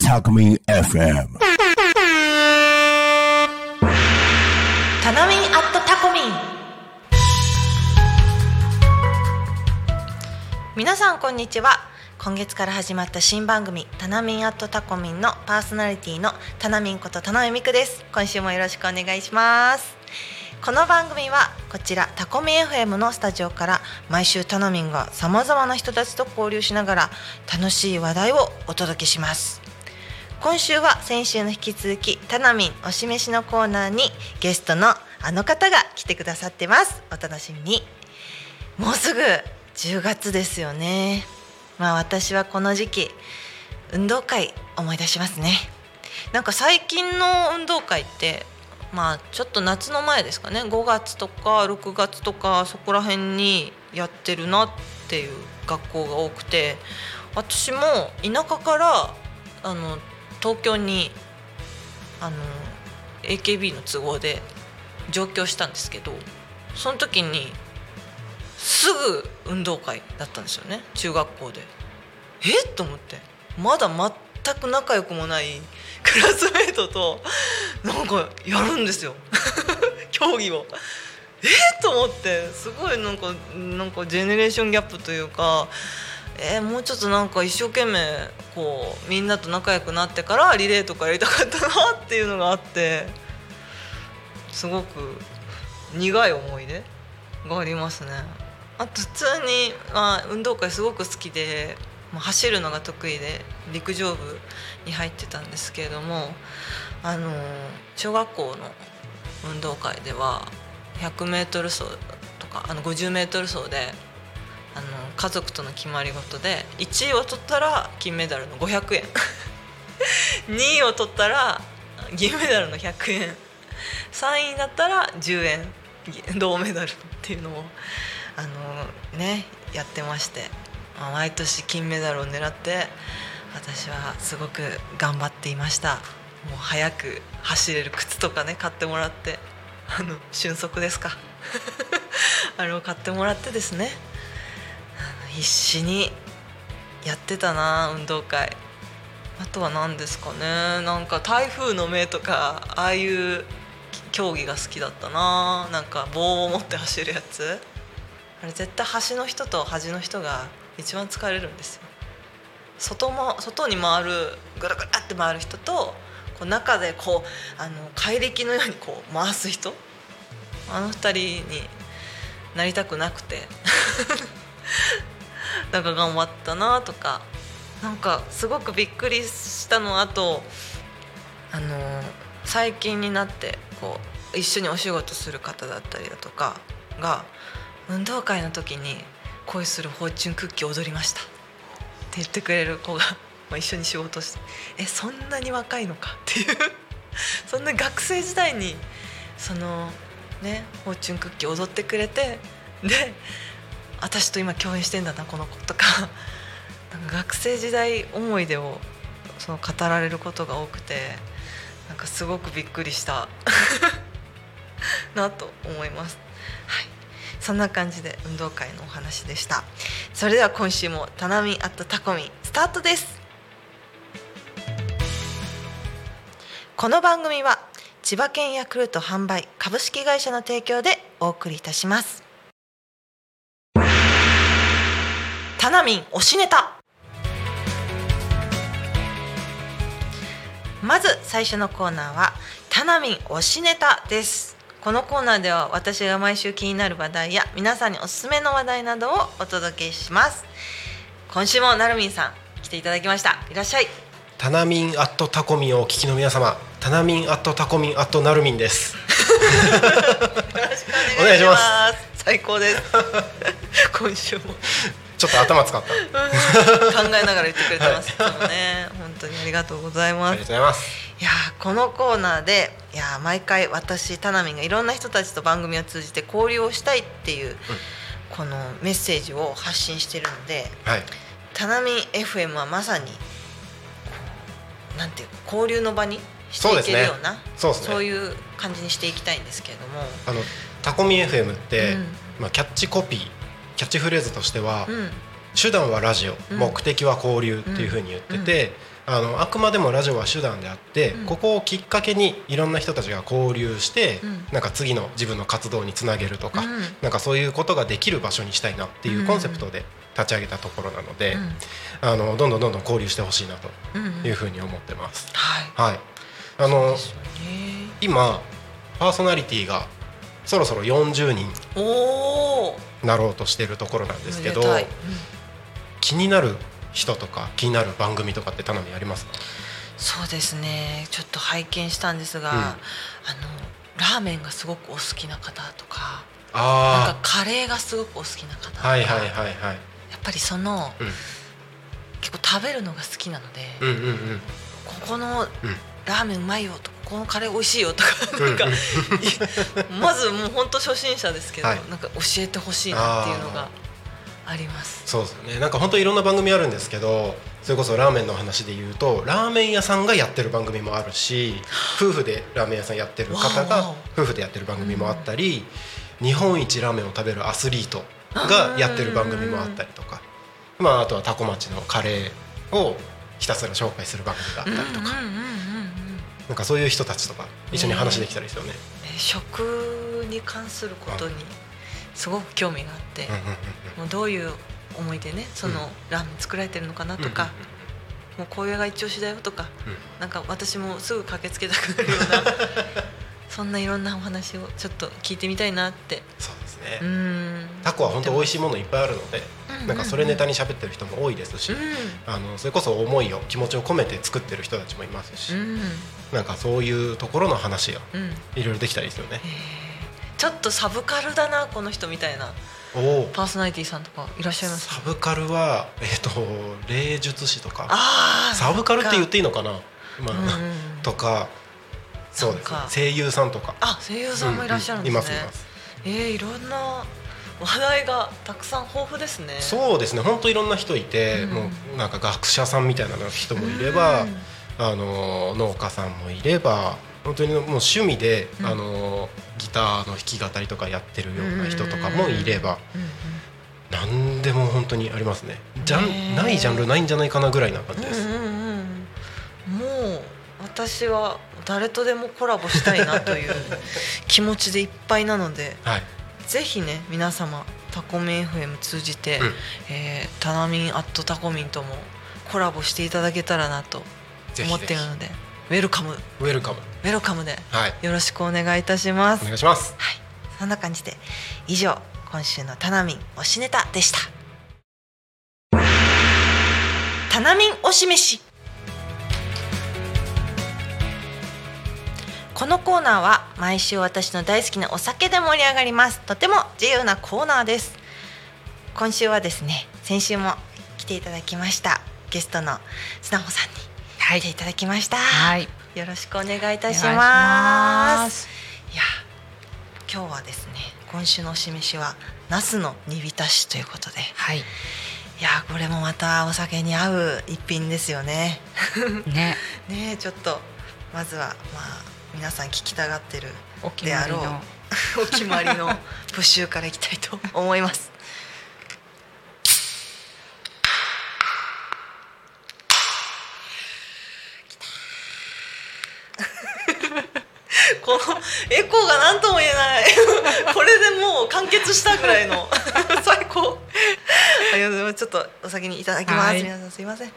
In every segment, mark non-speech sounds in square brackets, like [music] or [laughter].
Talk Me FM. タナミンアットタコミン皆さんこんにちは。今月から始まった新番組タナミンアットタコミンのパーソナリティのタナミンこと田上美久です。今週もよろしくお願いします。この番組はこちらタコミ FM のスタジオから毎週タナミンがさまざまな人たちと交流しながら楽しい話題をお届けします。今週は先週の引き続きタナミンおしめしのコーナーにゲストのあの方が来てくださってます。お楽しみに。もうすぐ10月ですよね。まあ私はこの時期運動会思い出しますね。なんか最近の運動会ってまあちょっと夏の前ですかね。5月とか6月とかそこら辺にやってるなっていう学校が多くて。私も田舎からあの東京にあの AKB の都合で上京したんですけどその時にすぐ運動会だったんですよね。中学校で。え？っと思って。まだ全く仲良くもない [laughs] クラスメートとなんかやるんですよ [laughs] 競技を。えっと思ってすごいなんかなんかジェネレーションギャップというかえーもうちょっとなんか一生懸命こうみんなと仲良くなってからリレーとかやりたかったなっていうのがあってすごく苦い思い出がありますね。あと普通に、まあ、運動会すごく好きで、まあ、走るのが得意で陸上部に入ってたんですけれどもあの小学校の運動会では 100m 走とかあの 50m 走であの家族との決まり事で1位を取ったら金メダルの500円。[laughs] 2位を取ったら銀メダルの100円。3位だったら10円。銅メダルっていうのをあのねやってまして、まあ毎年金メダルを狙って私はすごく頑張っていました。もう早く走れる靴とかね買ってもらってあの俊足ですか。[laughs] あれを買ってもらってですね。必死にやってたな運動会。あとは何ですかね。なんか台風の目とかああいう競技が好きだったな。なんか棒を持って走るやつ。あれ絶対端の人と端の人が一番疲れるんですよ。外も外に回るぐるぐるって回る人とこう中でこうあの怪力のようにこう回す人。あの二人になりたくなくて。[laughs] なんか頑張ったなとか。なんかすごくびっくりしたのあとあの最近になってこう一緒にお仕事する方だったりだとかが運動会の時に恋するフォーチュンクッキー踊りました。って言ってくれる子が、まあ、一緒に仕事してえそんなに若いのか？っていう。[laughs] そんな学生時代にそのねフォーチュンクッキー踊ってくれてで私と今共演してんだなこの子とか。[laughs] なんか学生時代思い出をその語られることが多くてなんかすごくびっくりした。[laughs] なと思います。はい。そんな感じで運動会のお話でした。それでは今週もタナミンアットタコミンスタートです。この番組は千葉県ヤクルト販売株式会社の提供でお送りいたします。タナミン推しネタ。まず最初のコーナーはタナミン推しネタです。このコーナーでは私が毎週気になる話題や皆さんにおすすめの話題などをお届けします。今週もなるみんさん来ていただきました。いらっしゃい。タナミンアットタコミンをお聞きの皆様、タナミンアットタコミンアットナルミンです。よろしくお願いします。最高です。今週も。ちょっと頭使った。あり考えながら言ってくれてます。けどね本当にありがとうございまがとうすございます。いやーこのコーナーでいやー毎回私タナミンがいろんな人たちと番組を通じて交流をしたいっていう、このメッセージを発信してるのではい。タナミン FM はまさになんていうか交流の場にしていけるようなそうですね。いう感じにしていきたいんですけれども、あのタコミン FM って、うん。まあ、キャッチコピーキャッチフレーズとしては、うん。手段はラジオ、うん。目的は交流っていうふうに言ってて、あのあくまでもラジオは手段であって、うん。ここをきっかけにいろんな人たちが交流して、うん。なんか次の自分の活動につなげるとか、うん。なんかそういうことができる場所にしたいなっていうコンセプトで立ち上げたところなので、あのどんどんどんどん交流してほしいなというふうに思ってます。はい。はい、あの今パーソナリティがそろそろ40人なろうとしてるところなんですけど気になる人とか気になる番組とかって頼みありますか？そうですね。ちょっと拝見したんですが、うん。あのラーメンがすごくお好きな方とかなんあかカレーがすごくお好きな方とか、あはいはいはいはい。やっぱりその、うん。結構食べるのが好きなので、うんうんうん。ここのうん。ラーメンうまいよとかここのカレー美味しいよとかうんなんか、まずもう本当初心者ですけど、はい。なんか教えてほしいなっていうのがあります。そうですよね。なんか本当いろんな番組あるんですけどそれこそラーメンの話で言うとラーメン屋さんがやってる番組もあるし夫婦でラーメン屋さんやってる方が夫婦でやってる番組もあったり、日本一ラーメンを食べるアスリートがやってる番組もあったりとか、まあ、あとはタコ町のカレーをひたすら紹介する番組があったりとか、うんうんうんうんうん。なんかそういう人たちとか一緒に話できたらいいですよね。え食に関することにすごく興味があって、もうどういう思いでねその、うん。ラーメン作られてるのかなとか、もうこういうが一押しだよとかうなんか私もすぐ駆けつけたくなるような [laughs] そんないろんなお話をちょっと聞いてみたいなって。そうですね、うん。タコは本当美味しいものいっぱいあるので、うんなんかそれネタに喋ってる人も多いですし、あのそれこそ思いを気持ちを込めて作ってる人たちもいますし、うなんかそういうところの話がうん。いろいろできたらいいですよね。ちょっとサブカルだなこの人みたいな。パーソナリティさんとかいらっしゃいます？サブカルは [laughs] えっ、と霊術師とか。ああサブカルって言っていいのかな、まあうんとか。そうです。ね声優さんとか。あ声優さんもいらっしゃるんですね、うんうんいますいます。えー、いろんな話題がたくさん豊富ですね。そうですね。本当いろんな人いて、うんもうなんか学者さんみたいな人もいれば、うん。あの農家さんもいれば本当にもう趣味で、うん。あのギターの弾き語りとかやってるような人とかもいれば、うんうん何でも本当にありますね。ジャねえ。ンないジャンルないんじゃないかなぐらいな感じです、うんうんうんもう私は誰とでもコラボしたいなという気持ちでいっぱいなのではい。ぜひね皆様タコミン FM 通じて、うん。えータナミンアットタコミンともコラボしていただけたらなと思ぜひぜひ。っているので welcome welcome welcome ではい。よろしくお願いいたします。お願いします。はい、そんな感じで以上今週のタナミン推しネタでした。タナミン推し飯。このコーナーは毎週私の大好きなお酒で盛り上がります。とても自由なコーナーです。今週はですね先週も来ていただきましたゲストの砂穂さんに来ていただきました、はい。よろしくお願いいたしまますす。いや今日はですね今週のお示しはナスの煮浸しということでいはい。やこれもまたお酒に合う一品ですよね [laughs] ね。[laughs] ねえちょっとまずはまあ皆さん聞きたがってるであろう。お決まりの [laughs] プッシュからいきたいと思いますこのエコーが何とも言えない。[laughs] これでもう完結したぐらいの。[laughs] 最高。ありがとうございます。ちょっとお先にいただきます、はい。皆さんすいません。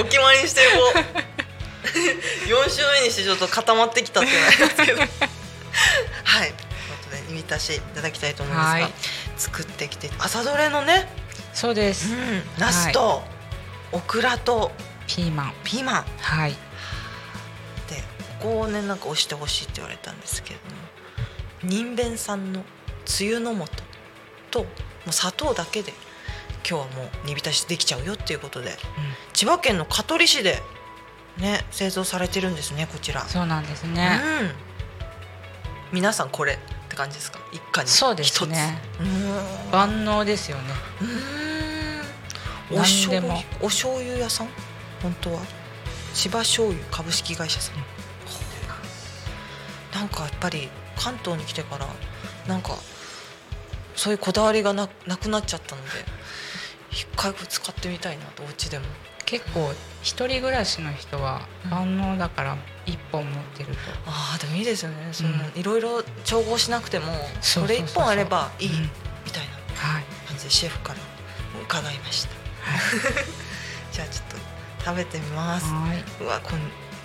お決まりにしてこう4週目にしてちょっと固まってきたっていうのはありますけど。はい。ということで煮浸しいただきたいと思いますが、はい作ってきて朝どれのね、そうです。うん、ナスと、オクラとピーマン。ピーマンはい。でここをねなんか押してほしいって言われたんですけれども人弁さんのつゆの素ともう砂糖だけで今日はもう煮浸しできちゃうよっていうことで千葉県の香取市でね製造されてるんですねこちら。そうなんですうね。ん。皆さんこれ感じですか？一家に。そうですね。万能ですよね。うーんお何醤油お醤油屋さん？本当は。千葉醤油株式会社さん、なんかやっぱり関東に来てからなんかそういうこだわりがななくなっちゃったので一回使ってみたいなとお家でも結構一人暮らしの人はうん。万能だから一本持ってると、ああでもいいですよね。その、うん。いろいろ調合しなくてもそれ一本あればいいうん。みたいなはい、感じでシェフから伺いました。[laughs] じゃあちょっと食べてみます。はい。うわこれ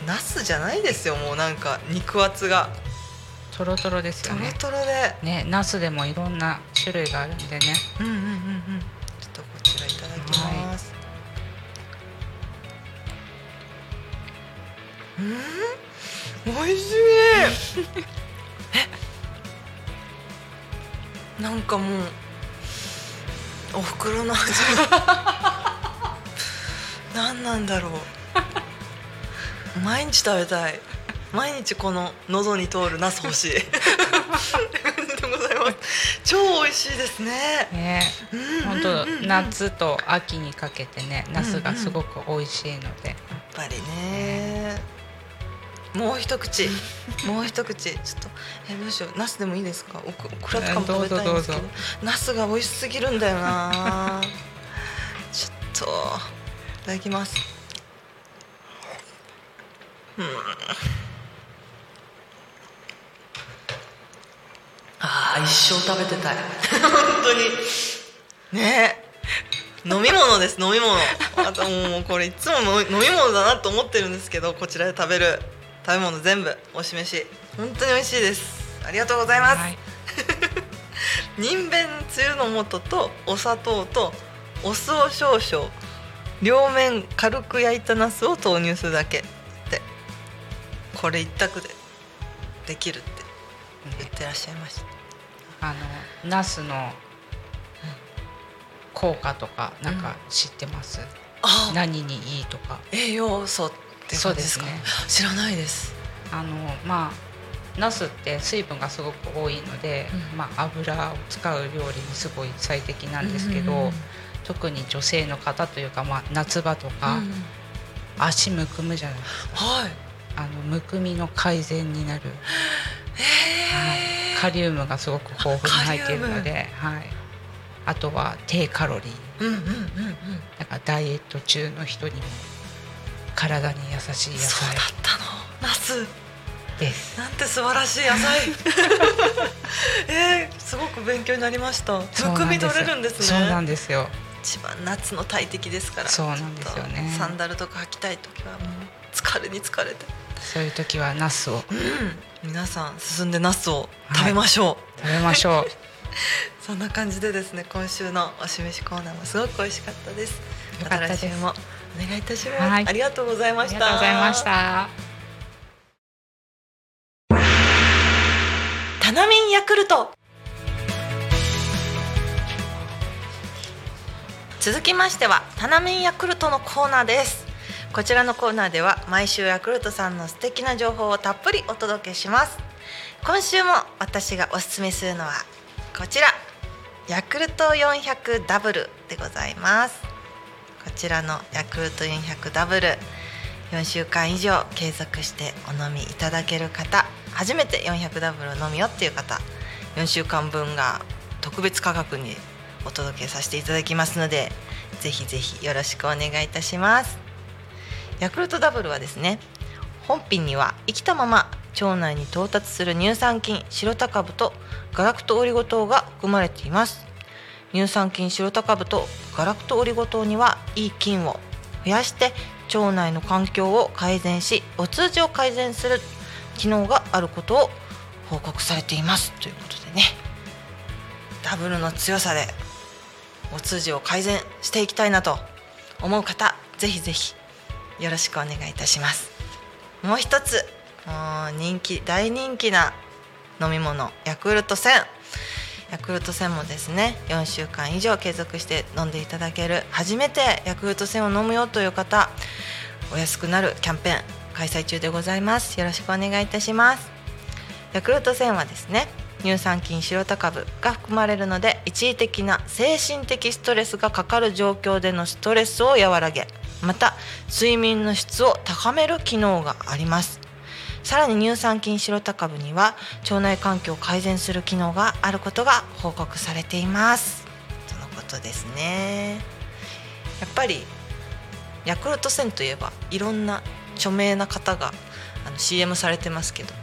ナスじゃないですよもうなんか肉厚が。トロトロですよね。トロで。ねナスでもいろんな種類があるんでね。うんうんうんうんうん美味しい。えなんかもうお袋の味が。何なんだろう。毎日食べたい。毎日この喉に通るナス欲しい。超美味しいですね。ね。うん本うんうん。うん当夏と秋にかけてねナスがすごく美味しいので、やっぱりねもう一口。もう一口。ちょっと。えどうしよう。ナスでもいいですか？オクオクラとかも食べたいんですけど。ナスが美味しすぎるんだよな。ちょっと。いただきます。うん。ああ一生食べてたい。本当に。ね。え飲み物です飲み物。あともうこれいつも飲み飲み物だなと思ってるんですけどこちらで食べる食べ物全部お示し。本当に美味しいです。ありがとうございます、はい。[laughs] 人弁つゆの素とお砂糖とお酢を少々両面軽く焼いたナスを投入するだけって。これ一択でできるって言ってらっしゃいました。あのナスの効果とかなんか知ってます、あ何にいいとか。栄養素って感じですかそうですね知らないです。あのまあナスって水分がすごく多いので、うん。まあ、油を使う料理にすごい最適なんですけど、うんうんうん。特に女性の方というか、まあ、夏場とか、うん。足むくむじゃないですか。はい。あのむくみの改善になる、はい、カリウムがすごく豊富に入っているので、はい、あとは低カロリー。うんうんうんうん。だからダイエット中の人にも体に優しい野菜。そうだったの。ナス。です。なんて素晴らしい野菜。[laughs] えー、すごく勉強になりました。むくみ取れるんですね。そうなんですよ。一番夏の大敵ですから。そうなんですよね。サンダルとか履きたい時はもう疲れに疲れて。そういう時はナスを。うん。皆さん進んでナスを食べましょう、食べましょう。[laughs] そんな感じでですね今週のお示しコーナーもすごく美味しかったです。よかったですお願いいたします、はい。ありがとうございまありしたがとうございました。タナミンヤクルト。続きましてはタナミンヤクルトのコーナーです。こちらのコーナーでは毎週ヤクルトさんの素敵な情報をたっぷりお届けします。今週も私がおすすめするのはこちら。ヤクルト400ダブルでございますこちらのヤクルト400ダブル。4週間以上継続してお飲みいただける方。初めて400ダブルを飲みよっていう方。4週間分が特別価格にお届けさせていただきますのでぜひぜひよろしくお願いいたします。ヤクルトダブルはですね本品には生きたまま腸内に到達する乳酸菌白タ株とガラクトオリゴ糖が含まれています。乳酸菌白タ株とガラクトオリゴ糖にはいい菌を増やして腸内の環境を改善しお通じを改善する機能があることを報告されています。ということでね。ダブルの強さでお通じを改善していきたいなと思う方ぜひぜひよろしくお願いいたします。もう一つもう人気大人気な飲み物ヤクルト1000ヤクルト1000もですね4週間以上継続して飲んでいただける初めてヤクルト1000を飲むよという方お安くなるキャンペーン開催中でございます。よろしくお願いいたします。ヤクルト1000はですね乳酸菌白タ株が含まれるので一時的な精神的ストレスがかかる状況でのストレスを和らげまた睡眠の質を高める機能があります。さらに乳酸菌白タ株には腸内環境を改善する機能があることが報告されています。とのことですね。やっぱりヤクルト1000といえばいろんな著名な方があの CM されてますけど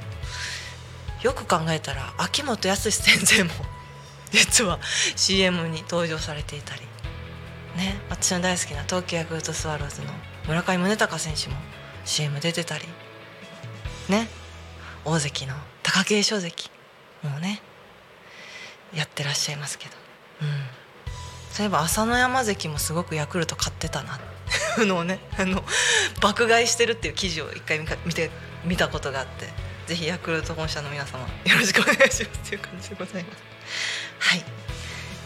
よく考えたら秋元康先生も [laughs] 実は CM に登場されていたりね私の大好きな東京ヤクルトスワローズの村上宗隆選手も CM 出てたりね。大関の貴景勝関もねやってらっしゃいますけど。うん。そういえば朝乃山関もすごくヤクルト買ってたなってのをねあの爆買いしてるっていう記事を一回見て見たことがあって。ぜひヤクルト本社の皆様よろしくお願いしますっていう感じでございます。はい。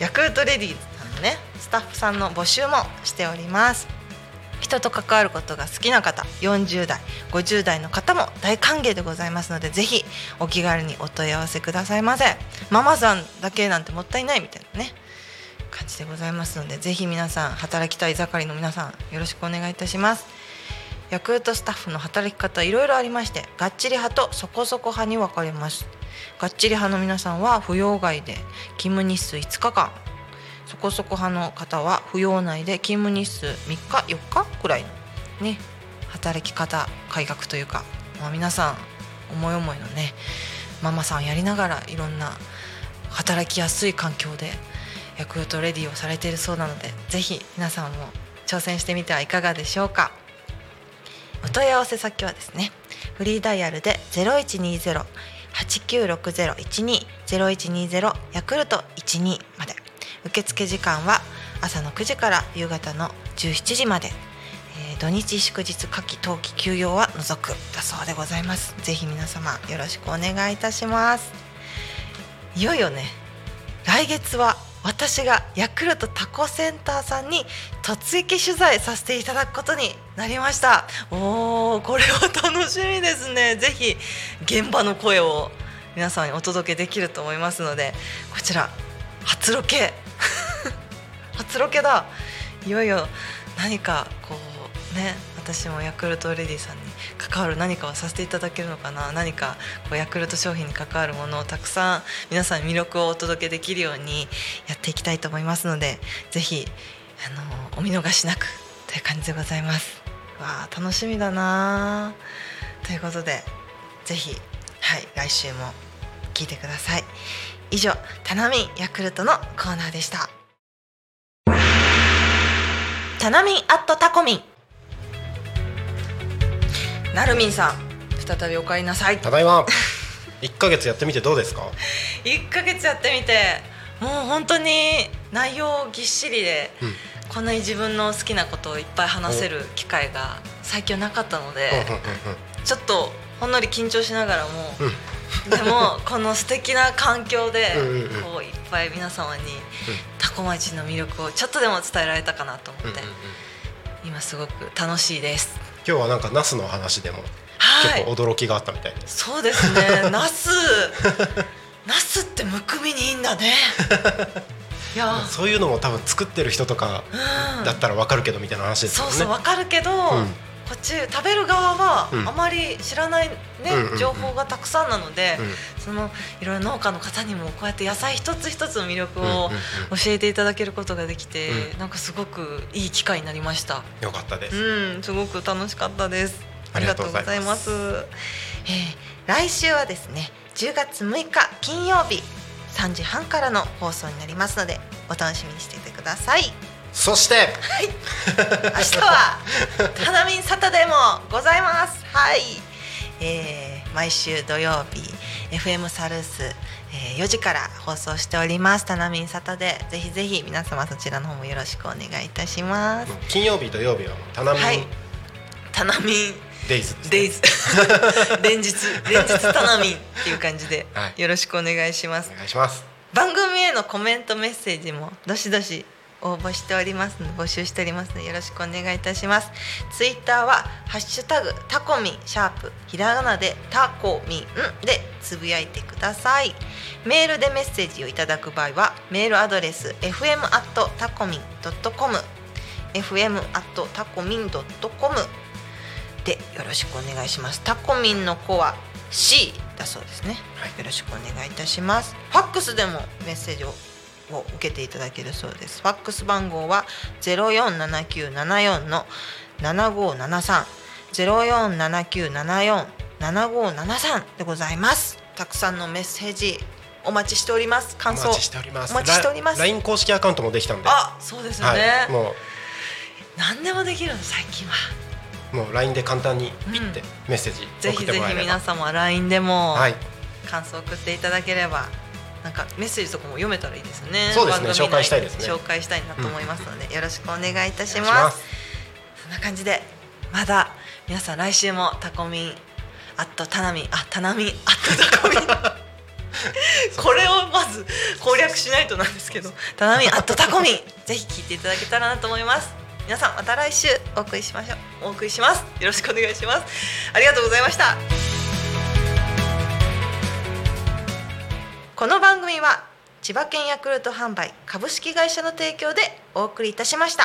ヤクルトレディーズさんのねスタッフさんの募集もしております。人と関わることが好きな方40代50代の方も大歓迎でございますのでぜひお気軽にお問い合わせくださいませ。ママさんだけなんてもったいないみたいなね感じでございますのでぜひ皆さん働きたい盛りの皆さんよろしくお願いいたします。ヤクルトスタッフの働き方いろいろありましてがっちり派とそこそこ派に分かれます。がっちり派の皆さんは扶養外で勤務日数5日間こそこ派の方は扶養内で勤務日数3日4日くらいのね働き方改革というか、まあ、皆さん思い思いのねママさんやりながらいろんな働きやすい環境でヤクルトレディをされているそうなのでぜひ皆さんも挑戦してみてはいかがでしょうか。お問い合わせ先はですねフリーダイヤルで0120 896012 0120ヤクルト12まで。付時間は朝の9時から夕方の17時まで、えー土日祝日夏季冬季休養は除くだそうでございます。ぜひ皆様よろしくお願いいたします。いよいよね来月は私がヤクルトタコセンターさんに突撃取材させていただくことになりました。おーこれは楽しみですね。ぜひ現場の声を皆さんにお届けできると思いますのでこちら初ロケ初ロケだ。いよいよ何かこうね私もヤクルトレディさんに関わる何かをさせていただけるのかな。何かこうヤクルト商品に関わるものをたくさん皆さん魅力をお届けできるようにやっていきたいと思いますのでぜひあのお見逃しなくという感じでございます。わあ楽しみだな。ということでぜひはい来週も聞いてください。以上タナミンヤクルトのコーナーでした。タナミンアットタコミン。なるみんさん再びお帰りなさい。ただいま。[laughs] 1ヶ月やってみてどうですか？[laughs] 1ヶ月やってみてもう本当に内容ぎっしりで、うん。こんなに自分の好きなことをいっぱい話せる機会が最近はなかったので、ちょっとほんのり緊張しながらも、でもこの素敵な環境でうんうんうん。こういっぱい皆様に多古町の魅力をちょっとでも伝えられたかなと思って、うんうんうん。今すごく楽しいです。今日はなんかナスの話でもはい。結構驚きがあったみたいです、そうですね。[laughs] ナス、ナスってむくみにいいんだね。[laughs] いや、そういうのも多分作ってる人とかうんだったらわかるけどみたいな話ですよね。そうそうわかるけど、んこっち食べる側はうん。あまり知らないね、うんうんうん。情報がたくさんなので、うん。そのいろいろ農家の方にもこうやって野菜一つ一つの魅力を教えていただけることができて、うん。なんかすごくいい機会になりました。よかったです、うん、すごく楽しかったです。ありがとうございます。ます。えー来週はですね、10月6日金曜日3時半からの放送になりますので、お楽しみにしていてください。そして明日はタナミンサタデーもございます。はい、えー毎週土曜日 FM サルース、えー4時から放送しております。タナミンサタデーぜひぜひ皆様そちらの方もよろしくお願いいたします。金曜日土曜日はタナミはいン、タナミンデイズねデイズ [laughs] 連日連日タナミンっていう感じではいよろしくお願いします。お願いします番組へのコメントメッセージもどしどし応募しておりますので募集しておりますのでよろしくお願いいたします。ツイッターはハッシュタグタコミンシャープひらがなでタコミンでつぶやいてください。メールでメッセージをいただく場合はメールアドレス fm アットタコミンドットコム fm アットタコミンドットコムでよろしくお願いします。タコミンの子は C だそうですね、よろしくお願いいたします。ファックスでもメッセージをを受けていただけるそうです。ファックス番号は047974の7573 047974 7573でございます。たくさんのメッセージお待ちしております。お感想待ちしております。お待ちしております。ラ LINE 公式アカウントもできたんで。あそうですよね、はい、も何でもできるの最近は。うもう LINE で簡単にピッてうんメッセージぜひぜひ送ってもらえれば。皆様 LINE でもはい。感想送っていただければなんかメッセージとかも読めたらいいですよね。そうですね。紹介したいですね。紹介したいなと思いますので、よろしくお願いいたしおます。そんな感じでまだ皆さん来週もタコミンアットタナミンあタナミンアットタコミン。[laughs] これをまず攻略しないとなんですけどタナミンアットタコミンぜひ聞いていただけたらなと思います。皆さんまた来週お送りしましょう。お送りします。よろしくお願いします。ありがとうございましたこの番組は千葉県ヤクルト販売株式会社の提供でお送りいたしました。